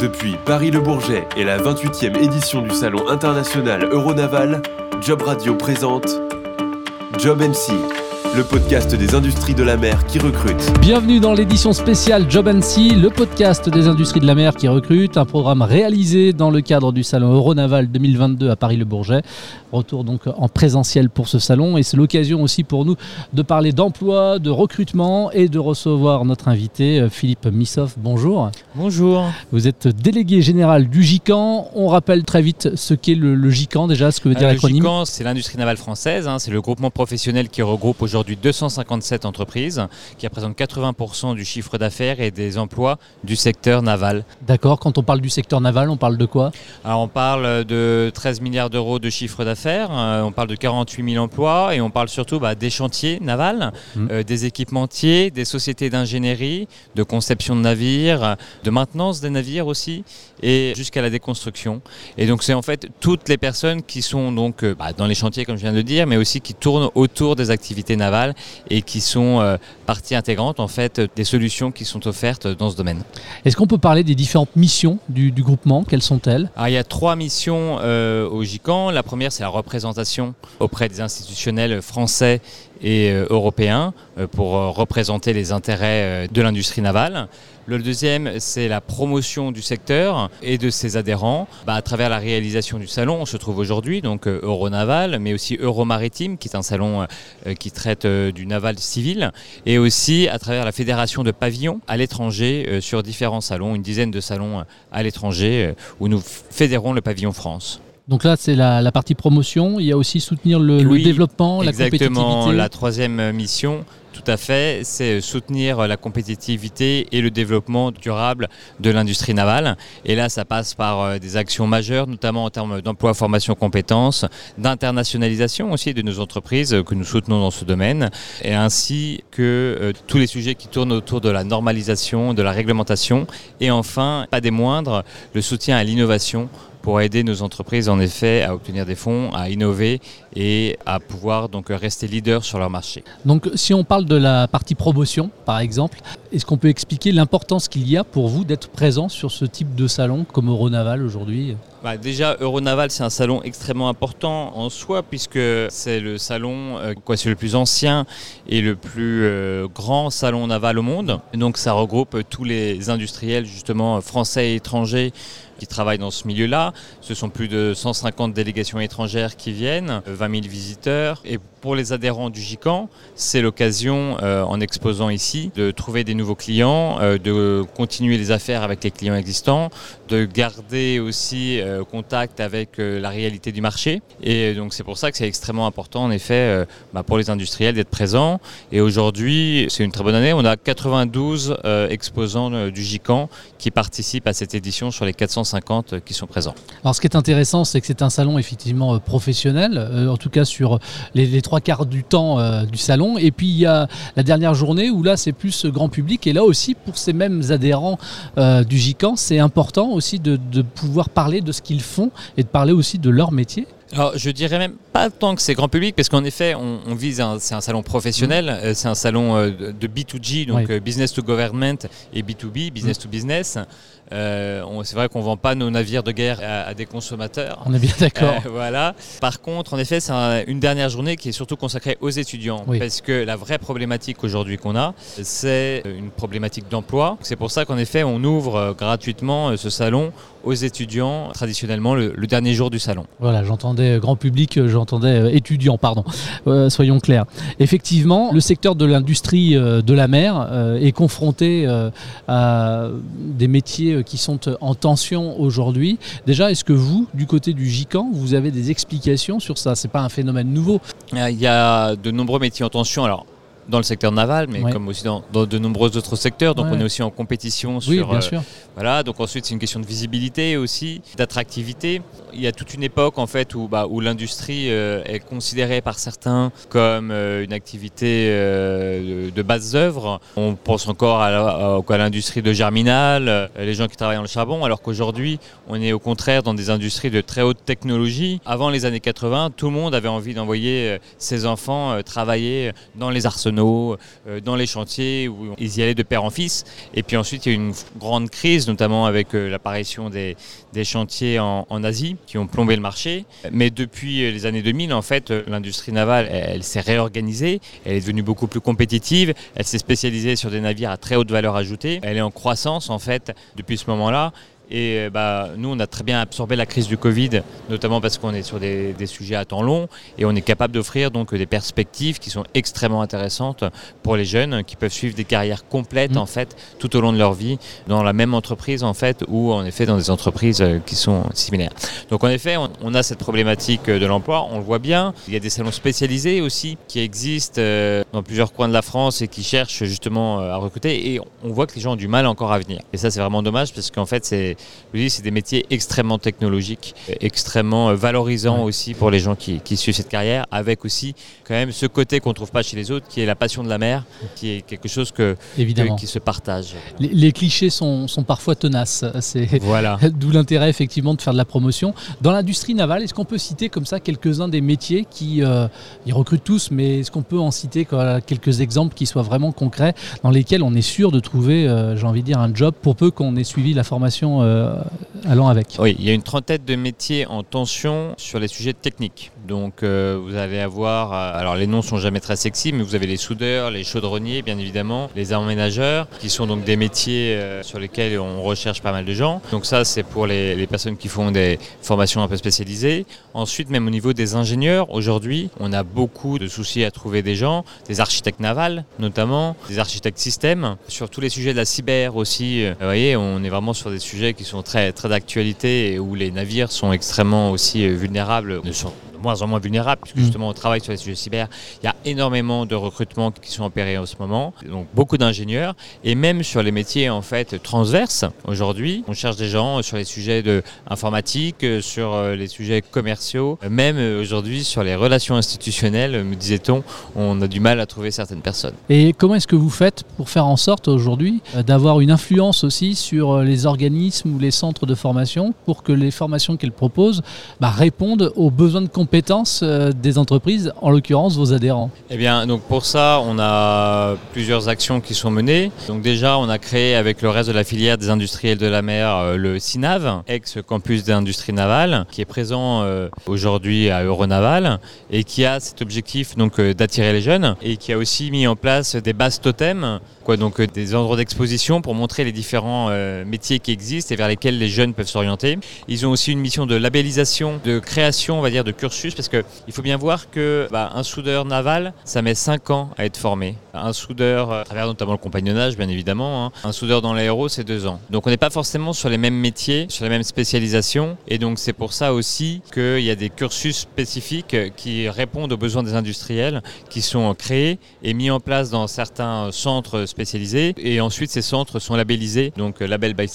Depuis Paris-Le Bourget et la 28e édition du Salon international Euronaval, Job Radio présente Job MC, le podcast des industries de la mer qui recrute. Bienvenue dans l'édition spéciale Job Sea, le podcast des industries de la mer qui recrute, un programme réalisé dans le cadre du salon Euronaval 2022 à Paris-le-Bourget. Retour donc en présentiel pour ce salon et c'est l'occasion aussi pour nous de parler d'emploi, de recrutement et de recevoir notre invité euh, Philippe Missoff. Bonjour. Bonjour. Vous êtes délégué général du GICAN. On rappelle très vite ce qu'est le, le GICAN déjà, ce que veut dire Euh, l'acronyme. Le GICAN, c'est l'industrie navale française. hein, c'est le groupement professionnel qui regroupe aujourd'hui 257 entreprises, qui représentent 80% du chiffre d'affaires et des emplois du secteur naval. D'accord, quand on parle du secteur naval, on parle de quoi? Alors on parle de 13 milliards d'euros de chiffre d'affaires, euh, on parle de 48 000 emplois et on parle surtout bah, des chantiers navals, Mm. euh, des équipementiers, des sociétés d'ingénierie, de conception de navires, de maintenance des navires aussi et jusqu'à la déconstruction. Et donc c'est en fait toutes les personnes qui sont donc euh, bah, dans les chantiers comme je viens de dire, mais aussi qui tournent autour des activités et qui sont euh, partie intégrante en fait des solutions qui sont offertes dans ce domaine. Est-ce qu'on peut parler des différentes missions du, du groupement? Quelles sont-elles? Alors, il y a trois missions euh, au GICAN. La première, c'est la représentation auprès des institutionnels français et euh, européens euh, pour euh, représenter les intérêts de l'industrie navale. Le deuxième, c'est la promotion du secteur et de ses adhérents bah, à travers la réalisation du salon. On se trouve aujourd'hui, donc Euronaval, mais aussi Euromaritime, qui est un salon qui traite du naval civil, et aussi à travers la fédération de pavillons à l'étranger sur différents salons, une dizaine de salons à l'étranger où nous fédérons le pavillon France. Donc là, c'est la, la partie promotion. Il y a aussi soutenir le, développement, la Exactement, compétitivité. la troisième mission, tout à fait, c'est soutenir la compétitivité et le développement durable de l'industrie navale. Et là, ça passe par euh, des actions majeures, notamment en termes d'emploi, formation, compétences, d'internationalisation aussi de nos entreprises euh, que nous soutenons dans ce domaine, et ainsi que euh, tous les sujets qui tournent autour de la normalisation, de la réglementation, et enfin, pas des moindres, le soutien à l'innovation pour aider nos entreprises en effet à obtenir des fonds, à innover et à pouvoir donc rester leader sur leur marché. Donc si on parle de la partie promotion, par exemple, est-ce qu'on peut expliquer l'importance qu'il y a pour vous d'être présent sur ce type de salon comme Euronaval aujourd'hui? Bah, déjà, Euronaval, c'est un salon extrêmement important en soi, puisque c'est le salon, euh, quoi, c'est le plus ancien et le plus euh, grand salon naval au monde. Et donc, ça regroupe tous les industriels, justement, français et étrangers qui travaillent dans ce milieu-là. Ce sont plus de 150 délégations étrangères qui viennent, 20 000 visiteurs. Et pour les adhérents du GICAN, c'est l'occasion, euh, en exposant ici, de trouver des nouveaux clients, euh, de continuer les affaires avec les clients existants, de garder aussi euh, contact avec la réalité du marché. Et donc c'est pour ça que c'est extrêmement important en effet bah, pour les industriels d'être présents. Et aujourd'hui, c'est une très bonne année. On a 92 euh, exposants du GICAN qui participent à cette édition sur les 450 euh, qui sont présents. Alors ce qui est intéressant, c'est que c'est un salon effectivement professionnel, en tout cas sur les, les trois quarts du temps euh, du salon. Et puis il y a la dernière journée où là c'est plus grand public. Et là aussi pour ces mêmes adhérents euh, du GICAN, c'est important aussi de pouvoir parler de ce qu'ils font et de parler aussi de leur métier. Alors, je dirais même pas tant que c'est grand public, parce qu'en effet, on, on vise, un- c'est un salon professionnel, euh, c'est un salon euh, de de B2G, donc Oui. euh, business to government, et B2B, business to business. Euh, c'est vrai qu'on vend pas nos navires de guerre à, à des consommateurs. On est bien d'accord. Euh, voilà. Par contre, en effet, c'est un- une dernière journée qui est surtout consacrée aux étudiants. Oui. Parce que la vraie problématique aujourd'hui qu'on a, c'est une problématique d'emploi. C'est pour ça qu'en effet, on ouvre gratuitement ce salon aux étudiants, traditionnellement le, le dernier jour du salon. Voilà, j'entendais grand public, euh, j'entendais euh, étudiant, pardon. Euh, soyons clairs. Effectivement, le secteur de l'industrie euh, de la mer euh, est confronté euh, à des métiers euh, qui sont euh, en tension aujourd'hui. Déjà, est-ce que vous, du côté du GICAN, vous avez des explications sur ça? C'est pas un phénomène nouveau. Euh, Il y a de nombreux métiers en tension. Alors, dans le secteur naval, mais Ouais. comme aussi dans, dans de nombreux autres secteurs. Donc Ouais. on est aussi en compétition Oui, sur bien euh, sûr. Voilà, donc ensuite c'est une question de visibilité aussi, d'attractivité. Il y a toute une époque en fait où, bah, où l'industrie euh, est considérée par certains comme euh, une activité de, de basse œuvre. On pense encore à, la- à l'industrie de Germinal, les gens qui travaillent dans le charbon, alors qu'aujourd'hui on est au contraire dans des industries de très haute technologie. Avant les années 80, tout le monde avait envie d'envoyer ses enfants travailler dans les arsenaux fourneaux, dans les chantiers où ils y allaient de père en fils. Et puis ensuite, il y a eu une grande crise, notamment avec l'apparition des, chantiers en, Asie qui ont plombé le marché. Mais depuis les années 2000, en fait, l'industrie navale, elle s'est réorganisée, elle est devenue beaucoup plus compétitive, elle s'est spécialisée sur des navires à très haute valeur ajoutée, elle est en croissance en fait depuis ce moment-là et euh, bah, nous, on a très bien absorbé la crise du Covid, notamment parce qu'on est sur des, sujets à temps long et on est capable d'offrir donc des perspectives qui sont extrêmement intéressantes pour les jeunes qui peuvent suivre des carrières complètes mmh. en fait tout au long de leur vie dans la même entreprise en fait ou en effet dans des entreprises euh, qui sont similaires. Donc en effet, on, a cette problématique de l'emploi, on le voit bien. Il y a des salons spécialisés aussi qui existent euh, dans plusieurs coins de la France et qui cherchent justement à recruter et on voit que les gens ont du mal encore à venir. Et ça, c'est vraiment dommage parce qu'en fait, c'est c'est des métiers extrêmement technologiques, extrêmement euh, valorisants aussi pour les gens qui, suivent cette carrière, avec aussi quand même ce côté qu'on ne trouve pas chez les autres, qui est la passion de la mer, qui est quelque chose que, Évidemment. qui se partage. Les, clichés sont, parfois tenaces. C'est voilà. d'où l'intérêt effectivement de faire de la promotion. Dans l'industrie navale, est-ce qu'on peut citer comme ça quelques-uns des métiers qui euh, ils recrutent tous, mais est-ce qu'on peut en citer quelques exemples qui soient vraiment concrets, dans lesquels on est sûr de trouver, euh, j'ai envie de dire, un job pour peu qu'on ait suivi la formation allant avec. Oui, il y a une trentaine de métiers en tension sur les sujets techniques. Donc euh, vous allez avoir, euh, alors les noms sont jamais très sexy, mais vous avez les soudeurs, les chaudronniers, bien évidemment, les emménageurs, qui sont donc des métiers euh, sur lesquels on recherche pas mal de gens. Donc ça, c'est pour les, personnes qui font des formations un peu spécialisées. Ensuite, même au niveau des ingénieurs, aujourd'hui, on a beaucoup de soucis à trouver des gens, des architectes navals notamment, des architectes systèmes, sur tous les sujets de la cyber aussi. Vous voyez, on est vraiment sur des sujets qui sont très, très d'actualité et où les navires sont extrêmement aussi vulnérables, ne sont moins en moins vulnérables, puisque mm. justement on travaille sur les sujets cyber. Il y a énormément de recrutements qui sont opérés en ce moment, donc beaucoup d'ingénieurs, et même sur les métiers en fait transverses. Aujourd'hui, on cherche des gens sur les sujets de informatique, sur euh, les sujets commerciaux, même euh, aujourd'hui sur les relations institutionnelles, me disait-on, on a du mal à trouver certaines personnes. Et comment est-ce que vous faites pour faire en sorte aujourd'hui euh, d'avoir une influence aussi sur les organismes ou les centres de formation pour que les formations qu'elles proposent bah, répondent aux besoins de compétences euh, des entreprises, en l'occurrence vos adhérents? Eh bien, donc pour ça, on a plusieurs actions qui sont menées. Donc déjà, on a créé avec le reste de la filière des industriels de la mer euh, le CINAV, ex-campus d'industrie navale, qui est présent euh, aujourd'hui à Euronaval et qui a cet objectif donc d'attirer les jeunes et qui a aussi mis en place des bases totems, donc des endroits d'exposition pour montrer les différents métiers qui existent et vers lesquels les jeunes peuvent s'orienter. Ils ont aussi une mission de labellisation, de création, on va dire, de cursus parce qu'il faut bien voir que bah, un soudeur naval, ça met 5 ans à être formé. Un soudeur, euh, à travers notamment le compagnonnage, bien évidemment, hein. un soudeur dans l'aéro, c'est 2 ans. Donc on n'est pas forcément sur les mêmes métiers, sur les mêmes spécialisations. Et donc c'est pour ça aussi qu'il y a des cursus spécifiques qui répondent aux besoins des industriels, qui sont créés et mis en place dans certains centres spécialisés. Et ensuite ces centres sont labellisés, donc label by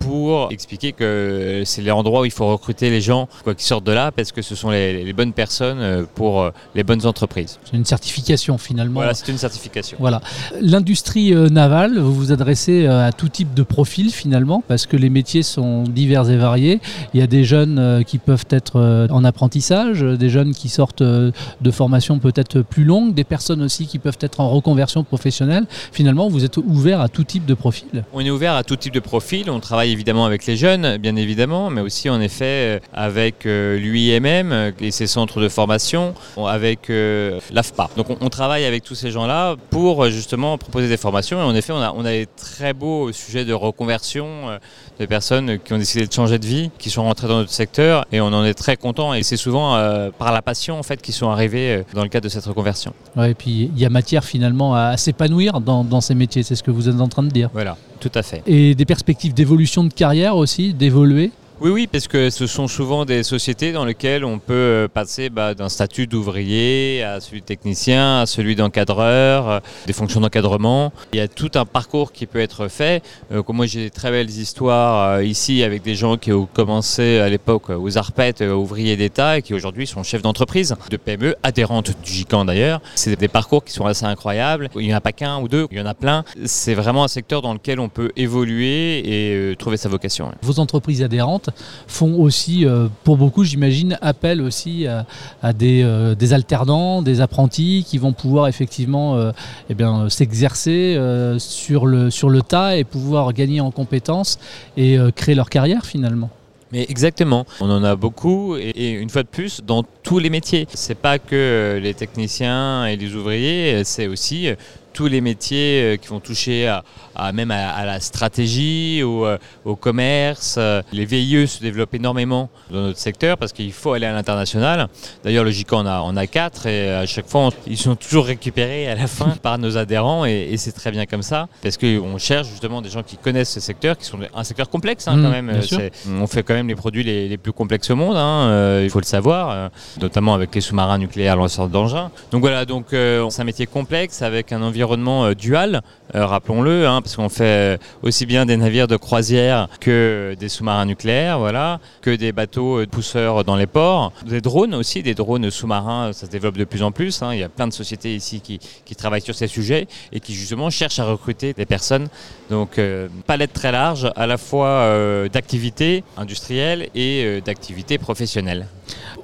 pour expliquer que c'est l'endroit où il faut recruter les gens quoi, qui sortent de là, parce que ce sont les les, bonnes personnes euh, pour euh, les bonnes entreprises. C'est une certification finalement. Voilà, c'est une certification. Voilà. L'industrie euh, navale, vous vous adressez à tout type de profil finalement, parce que les métiers sont divers et variés. Il y a des jeunes qui peuvent être en apprentissage, des jeunes qui sortent de formations peut-être plus longues, des personnes aussi qui peuvent être en reconversion professionnelle. Finalement, vous êtes ouvert à tout type de profil. On est ouvert à tout type de profil. On travaille évidemment avec les jeunes, bien évidemment, mais aussi en effet avec l'UIMM et ses centres de formation avec euh, l'AFPA. Donc on, travaille avec tous ces gens-là pour euh, justement proposer des formations et en effet on a, on a des très beaux sujets de reconversion euh, de personnes qui ont décidé de changer de vie, qui sont rentrées dans notre secteur et on en est très content et c'est souvent par la passion en fait qu'ils sont arrivés dans le cadre de cette reconversion. Ouais, et puis il y a matière finalement à, s'épanouir dans, dans ces métiers, c'est ce que vous êtes en train de dire. Voilà, tout à fait. Et des perspectives d'évolution de carrière aussi, d'évoluer oui, oui, parce que ce sont souvent des sociétés dans lesquelles on peut euh, passer bah, d'un statut d'ouvrier à celui de technicien, à celui d'encadreur, euh, des fonctions d'encadrement. Il y a tout un parcours qui peut être fait. Euh, moi, j'ai des très belles histoires ici avec des gens qui ont commencé à l'époque aux arpettes, ouvriers d'État, et qui aujourd'hui sont chefs d'entreprise, de PME, adhérentes du GICAN d'ailleurs. C'est des parcours qui sont assez incroyables. Il n'y en a pas qu'un ou deux, il y en a plein. C'est vraiment un secteur dans lequel on peut évoluer et trouver sa vocation. Vos entreprises adhérentes, font aussi, pour beaucoup, j'imagine, appel aussi à, des, des, alternants, des apprentis qui vont pouvoir effectivement eh bien, s'exercer sur, le, sur le tas et pouvoir gagner en compétences et créer leur carrière finalement. Mais exactement, on en a beaucoup et, une fois de plus dans tous les métiers. C'est pas que les techniciens et les ouvriers, c'est aussi tous les métiers euh, qui vont toucher à, même à, la stratégie, au, euh, au commerce. Euh, les VIE se développent énormément dans notre secteur parce qu'il faut aller à l'international. D'ailleurs, le GICA, on a, on a quatre et à chaque fois, ils sont toujours récupérés à la fin par nos adhérents et, c'est très bien comme ça parce qu'on cherche justement des gens qui connaissent ce secteur, qui sont un secteur complexe hein, quand mmh, même. On fait quand même les produits les, plus complexes au monde, hein, il faut le savoir, notamment avec les sous-marins nucléaires lanceurs d'engins. Donc voilà, donc c'est un métier complexe avec un environnement euh, dual, euh, rappelons-le, hein, parce qu'on fait aussi bien des navires de croisière que des sous-marins nucléaires, voilà, que des bateaux pousseurs dans les ports, des drones aussi, des drones sous-marins, ça se développe de plus en plus. Hein. il y a plein de sociétés ici qui, travaillent sur ces sujets et qui justement cherchent à recruter des personnes. Donc euh, palette très large, à la fois d'activités industrielles et d'activités professionnelles.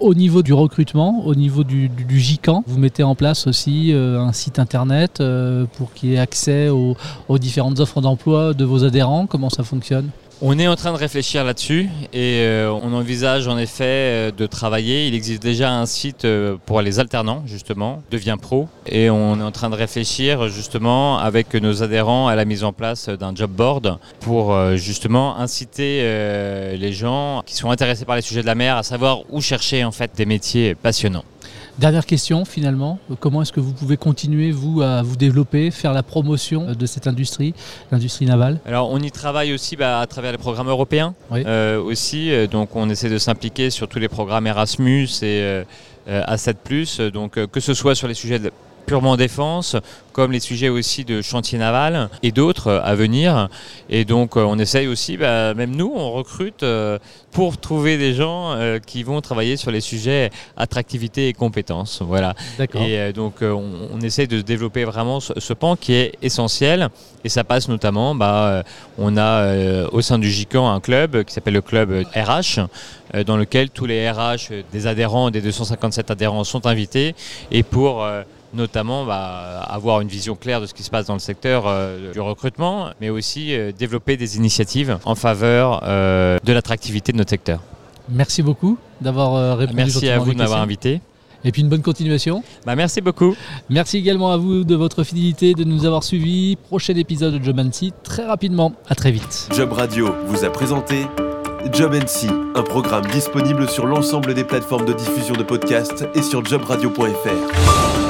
Au niveau du recrutement, au niveau du, du, vous mettez en place aussi euh, un site internet euh, pour qu'il y ait accès aux différentes offres d'emploi de vos adhérents. Comment ça fonctionne? On est en train de réfléchir là-dessus et euh, on envisage en effet euh, de travailler. Il existe déjà un site euh, pour les alternants justement, Devient Pro, et on est en train de réfléchir justement avec nos adhérents à la mise en place d'un job board pour justement inciter les gens qui sont intéressés par les sujets de la mer à savoir où chercher en fait des métiers passionnants. Dernière question finalement, comment est-ce que vous pouvez continuer vous à vous développer, faire la promotion de cette industrie, l'industrie navale? Alors on y travaille aussi bah, à travers les programmes européens euh, aussi, euh, donc on essaie de s'impliquer sur tous les programmes Erasmus et euh, A7+, donc que ce soit sur les sujets de purement défense, comme les sujets aussi de chantier naval et d'autres à venir. Et donc euh, on essaye aussi, bah, même nous, on recrute euh, pour trouver des gens euh, qui vont travailler sur les sujets attractivité et compétences. Voilà. Et donc on, on, essaye de développer vraiment ce, pan qui est essentiel. Et ça passe notamment, bah, on a au sein du GICAN un club qui s'appelle le club RH, dans lequel tous les RH des adhérents, des 257 adhérents sont invités. Et pour notamment bah, avoir une vision claire de ce qui se passe dans le secteur euh, du recrutement, mais aussi euh, développer des initiatives en faveur euh, de l'attractivité de notre secteur. Merci beaucoup d'avoir répondu. Merci à vous de m'avoir invité. Et puis une bonne continuation. Bah, merci beaucoup. Merci également à vous de votre fidélité, de nous avoir suivis. Prochain épisode de Job NC très rapidement. À très vite. Job Radio vous a présenté Job NC, un programme disponible sur l'ensemble des plateformes de diffusion de podcasts et sur jobradio.fr.